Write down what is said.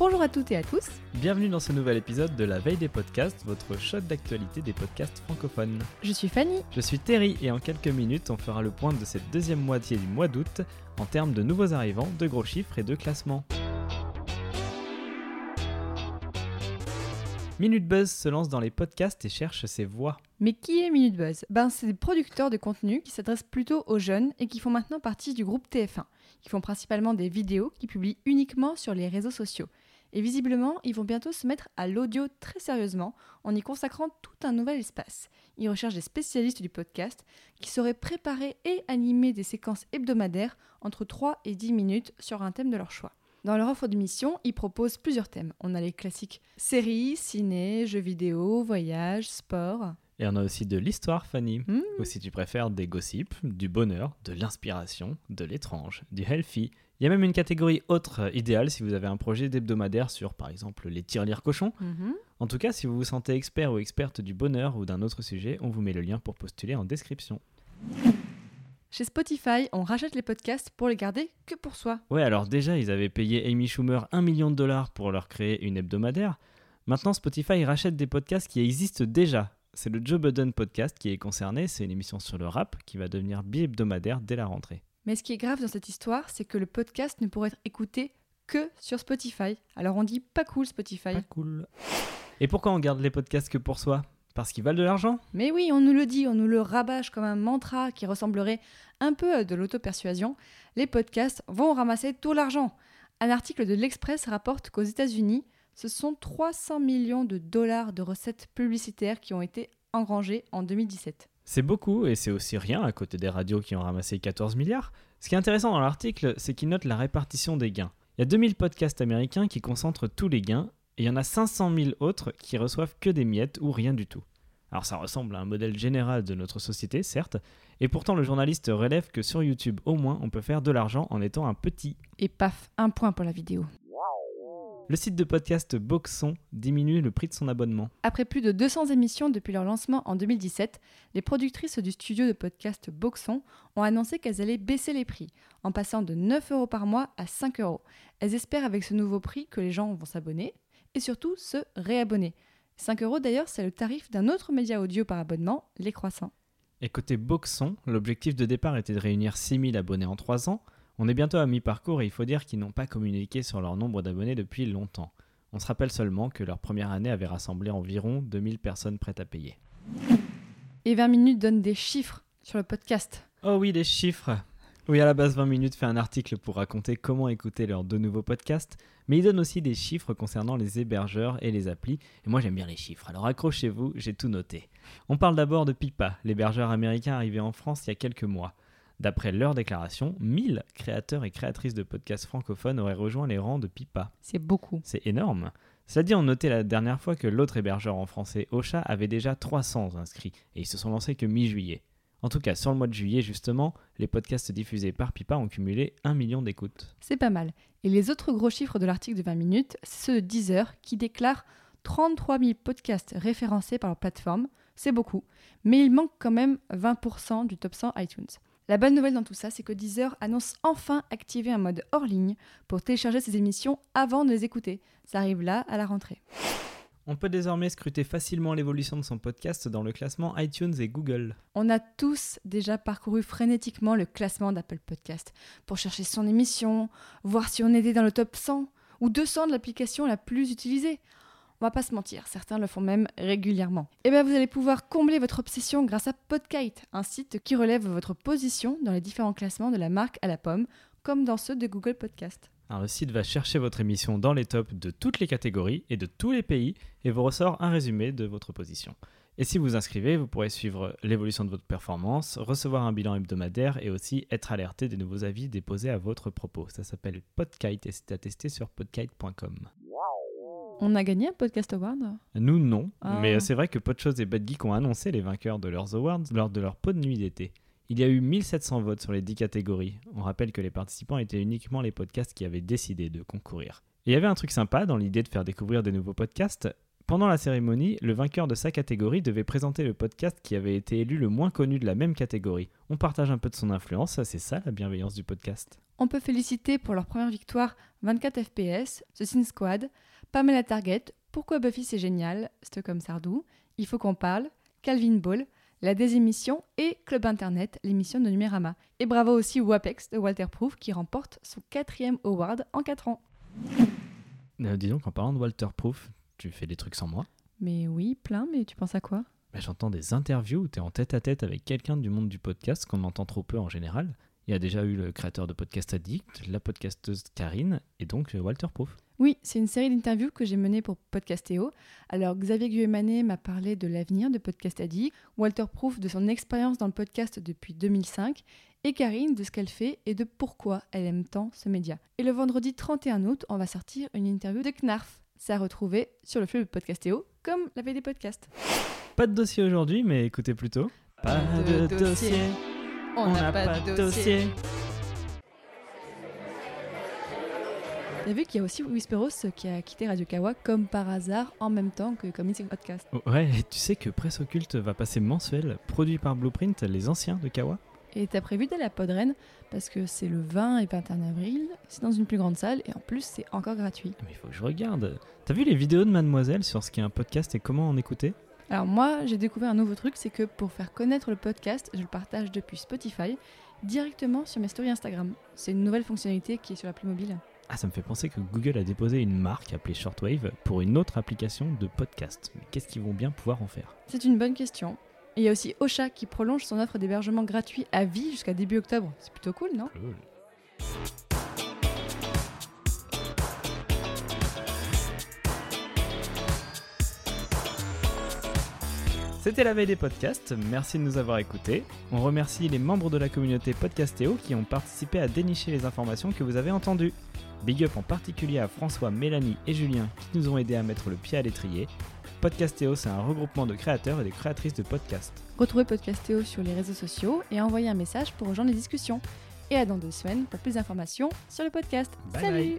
Bonjour à toutes et à tous. Bienvenue dans ce nouvel épisode de La Veille des podcasts, votre shot d'actualité des podcasts francophones. Je suis Fanny. Je suis Terry et en quelques minutes, on fera le point de cette deuxième moitié du mois d'août en termes de nouveaux arrivants, de gros chiffres et de classements. Minute Buzz se lance dans les podcasts et cherche ses voix. Mais qui est Minute Buzz? Ben, c'est des producteurs de contenu qui s'adressent plutôt aux jeunes et qui font maintenant partie du groupe TF1, qui font principalement des vidéos qui publient uniquement sur les réseaux sociaux. Et visiblement, ils vont bientôt se mettre à l'audio très sérieusement en y consacrant tout un nouvel espace. Ils recherchent des spécialistes du podcast qui sauraient préparer et animer des séquences hebdomadaires entre 3 et 10 minutes sur un thème de leur choix. Dans leur offre de mission, ils proposent plusieurs thèmes. On a les classiques séries, ciné, jeux vidéo, voyages, sport. Et on a aussi de l'histoire, Fanny. Mmh. Ou si tu préfères, des gossips, du bonheur, de l'inspiration, de l'étrange, du healthy. Il y a même une catégorie autre euh, idéale si vous avez un projet d'hebdomadaire sur, par exemple, les tirelires cochons. Mhm. En tout cas, si vous vous sentez expert ou experte du bonheur ou d'un autre sujet, on vous met le lien pour postuler en description. Chez Spotify, on rachète les podcasts pour les garder que pour soi. Ouais, alors déjà, ils avaient payé Amy Schumer un million de dollars pour leur créer une hebdomadaire. Maintenant, Spotify rachète des podcasts qui existent déjà. C'est le Joe Budden podcast qui est concerné, c'est une émission sur le rap qui va devenir bi-hebdomadaire dès la rentrée. Mais ce qui est grave dans cette histoire, c'est que le podcast ne pourrait être écouté que sur Spotify. Alors on dit pas cool Spotify. Pas cool. Et pourquoi on garde les podcasts que pour soi? Parce qu'ils valent de l'argent? Mais oui, on nous le dit, on nous le rabâche comme un mantra qui ressemblerait un peu à de l'auto-persuasion. Les podcasts vont ramasser tout l'argent. Un article de l'Express rapporte qu'aux États-Unis, ce sont 300 millions de dollars de recettes publicitaires qui ont été engrangées en 2017. C'est beaucoup et c'est aussi rien à côté des radios qui ont ramassé 14 milliards. Ce qui est intéressant dans l'article, c'est qu'il note la répartition des gains. Il y a 2000 podcasts américains qui concentrent tous les gains et il y en a 500 000 autres qui reçoivent que des miettes ou rien du tout. Alors ça ressemble à un modèle général de notre société, certes, et pourtant le journaliste relève que sur YouTube au moins on peut faire de l'argent en étant un petit. Et paf, un point pour la vidéo. Le site de podcast Boxon diminue le prix de son abonnement. Après plus de 200 émissions depuis leur lancement en 2017, les productrices du studio de podcast Boxon ont annoncé qu'elles allaient baisser les prix, en passant de 9 euros par mois à 5 euros. Elles espèrent avec ce nouveau prix que les gens vont s'abonner et surtout se réabonner. 5 euros d'ailleurs, c'est le tarif d'un autre média audio par abonnement, Les Croissants. Et côté Boxon, l'objectif de départ était de réunir 6000 abonnés en 3 ans. On est bientôt à mi-parcours et il faut dire qu'ils n'ont pas communiqué sur leur nombre d'abonnés depuis longtemps. On se rappelle seulement que leur première année avait rassemblé environ 2000 personnes prêtes à payer. Et 20 minutes donne des chiffres sur le podcast. Oh oui, des chiffres Oui, à la base, 20 minutes fait un article pour raconter comment écouter leurs deux nouveaux podcasts, mais il donne aussi des chiffres concernant les hébergeurs et les applis, et moi j'aime bien les chiffres, alors accrochez-vous, j'ai tout noté. On parle d'abord de Pipa, l'hébergeur américain arrivé en France il y a quelques mois. D'après leur déclaration, 1000 créateurs et créatrices de podcasts francophones auraient rejoint les rangs de Pipa. C'est beaucoup. C'est énorme. Cela dit, on notait la dernière fois que l'autre hébergeur en français, Ocha, avait déjà 300 inscrits, et ils se sont lancés que mi-juillet. En tout cas, sur le mois de juillet, justement, les podcasts diffusés par Pipa ont cumulé 1 million d'écoutes. C'est pas mal. Et les autres gros chiffres de l'article de 20 minutes, c'est ceux de Deezer qui déclarent 33 000 podcasts référencés par leur plateforme. C'est beaucoup, mais il manque quand même 20% du top 100 iTunes. La bonne nouvelle dans tout ça, c'est que Deezer annonce enfin activer un mode hors ligne pour télécharger ses émissions avant de les écouter. Ça arrive là, à la rentrée. On peut désormais scruter facilement l'évolution de son podcast dans le classement iTunes et Google. On a tous déjà parcouru frénétiquement le classement d'Apple Podcast pour chercher son émission, voir si on était dans le top 100 ou 200 de l'application la plus utilisée. On va pas se mentir, certains le font même régulièrement. Et bien vous allez pouvoir combler votre obsession grâce à Podkite, un site qui relève votre position dans les différents classements de la marque à la pomme, comme dans ceux de Google Podcast. Alors le site va chercher votre émission dans les tops de toutes les catégories et de tous les pays et vous ressort un résumé de votre position. Et si vous inscrivez, vous pourrez suivre l'évolution de votre performance, recevoir un bilan hebdomadaire et aussi être alerté des nouveaux avis déposés à votre propos. Ça s'appelle Podkite et c'est à tester sur podkite.com. On a gagné un Podcast Award Nous, non. Ah. Mais c'est vrai que Podchose et Bad Geek ont annoncé les vainqueurs de leurs awards lors de leur pot de nuit d'été. Il y a eu 1700 votes sur les 10 catégories. On rappelle que les participants étaient uniquement les podcasts qui avaient décidé de concourir. Et il y avait un truc sympa dans l'idée de faire découvrir des nouveaux podcasts. Pendant la cérémonie, le vainqueur de sa catégorie devait présenter le podcast qui avait été élu le moins connu de la même catégorie. On partage un peu de son influence, c'est ça la bienveillance du podcast. On peut féliciter pour leur première victoire 24 FPS, The Sin Squad, Pamela Target, Pourquoi Buffy c'est génial, comme Sardou, Il faut qu'on parle, Calvin Ball, La Désémission et Club Internet, l'émission de Numérama. Et bravo aussi Wapex de Walter Proof qui remporte son quatrième award en 4 ans. Euh, dis donc, en parlant de Walter Proof, tu fais des trucs sans moi Mais oui, plein, mais tu penses à quoi? Bah, J'entends des interviews où tu es en tête à tête avec quelqu'un du monde du podcast qu'on entend trop peu en général. Il y a déjà eu le créateur de Podcast Addict, la podcasteuse Karine et donc euh, Walter Proof. Oui, c'est une série d'interviews que j'ai menée pour Podcastéo. Alors Xavier Guémané m'a parlé de l'avenir de Podcast Addict, Walter Proof de son expérience dans le podcast depuis 2005 et Karine de ce qu'elle fait et de pourquoi elle aime tant ce média. Et le vendredi 31 août, on va sortir une interview de Knarf. C'est à retrouver sur le flux de Podcastéo, comme la des podcasts. Pas de dossier aujourd'hui, mais écoutez plutôt. Pas, de, dossier on n'a pas, de dossier. T'as vu qu'il y a aussi Whisperos qui a quitté Radio Kawa comme par hasard en même temps que Community Podcast. Oh, ouais, et tu sais que Presse Occulte va passer mensuel, produit par Blueprint, les anciens de Kawa Et t'as prévu d'aller à Podren parce que c'est le 20 et 21 avril, c'est dans une plus grande salle et en plus c'est encore gratuit. Mais il faut que je regarde. T'as vu les vidéos de Mademoiselle sur ce qu'est un podcast et comment en écouter? Alors moi, j'ai découvert un nouveau truc, c'est que pour faire connaître le podcast, je le partage depuis Spotify directement sur mes stories Instagram. C'est une nouvelle fonctionnalité qui est sur l'appli mobile. Ah, ça me fait penser que Google a déposé une marque appelée Shortwave pour une autre application de podcast. Mais qu'est-ce qu'ils vont bien pouvoir en faire? C'est une bonne question. il y a aussi Ocha qui prolonge son offre d'hébergement gratuit à vie jusqu'à début octobre. C'est plutôt cool, non? Cool. C'était la veille des podcasts, merci de nous avoir écoutés. On remercie les membres de la communauté Podcastéo qui ont participé à dénicher les informations que vous avez entendues. Big up en particulier à François, Mélanie et Julien qui nous ont aidés à mettre le pied à l'étrier. Podcastéo, c'est un regroupement de créateurs et de créatrices de podcasts. Retrouvez Podcastéo sur les réseaux sociaux et envoyez un message pour rejoindre les discussions. Et à dans deux semaines pour plus d'informations sur le podcast. Salut